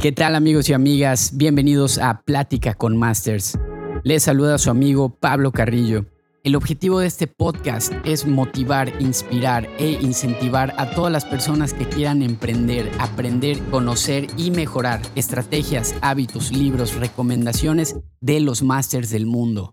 ¿Qué tal amigos y amigas? Bienvenidos a Plática con Masters. Les saluda su amigo Pablo Carrillo. El objetivo de este podcast es motivar, inspirar e incentivar a todas las personas que quieran emprender, aprender, conocer y mejorar estrategias, hábitos, libros, recomendaciones de los masters del mundo.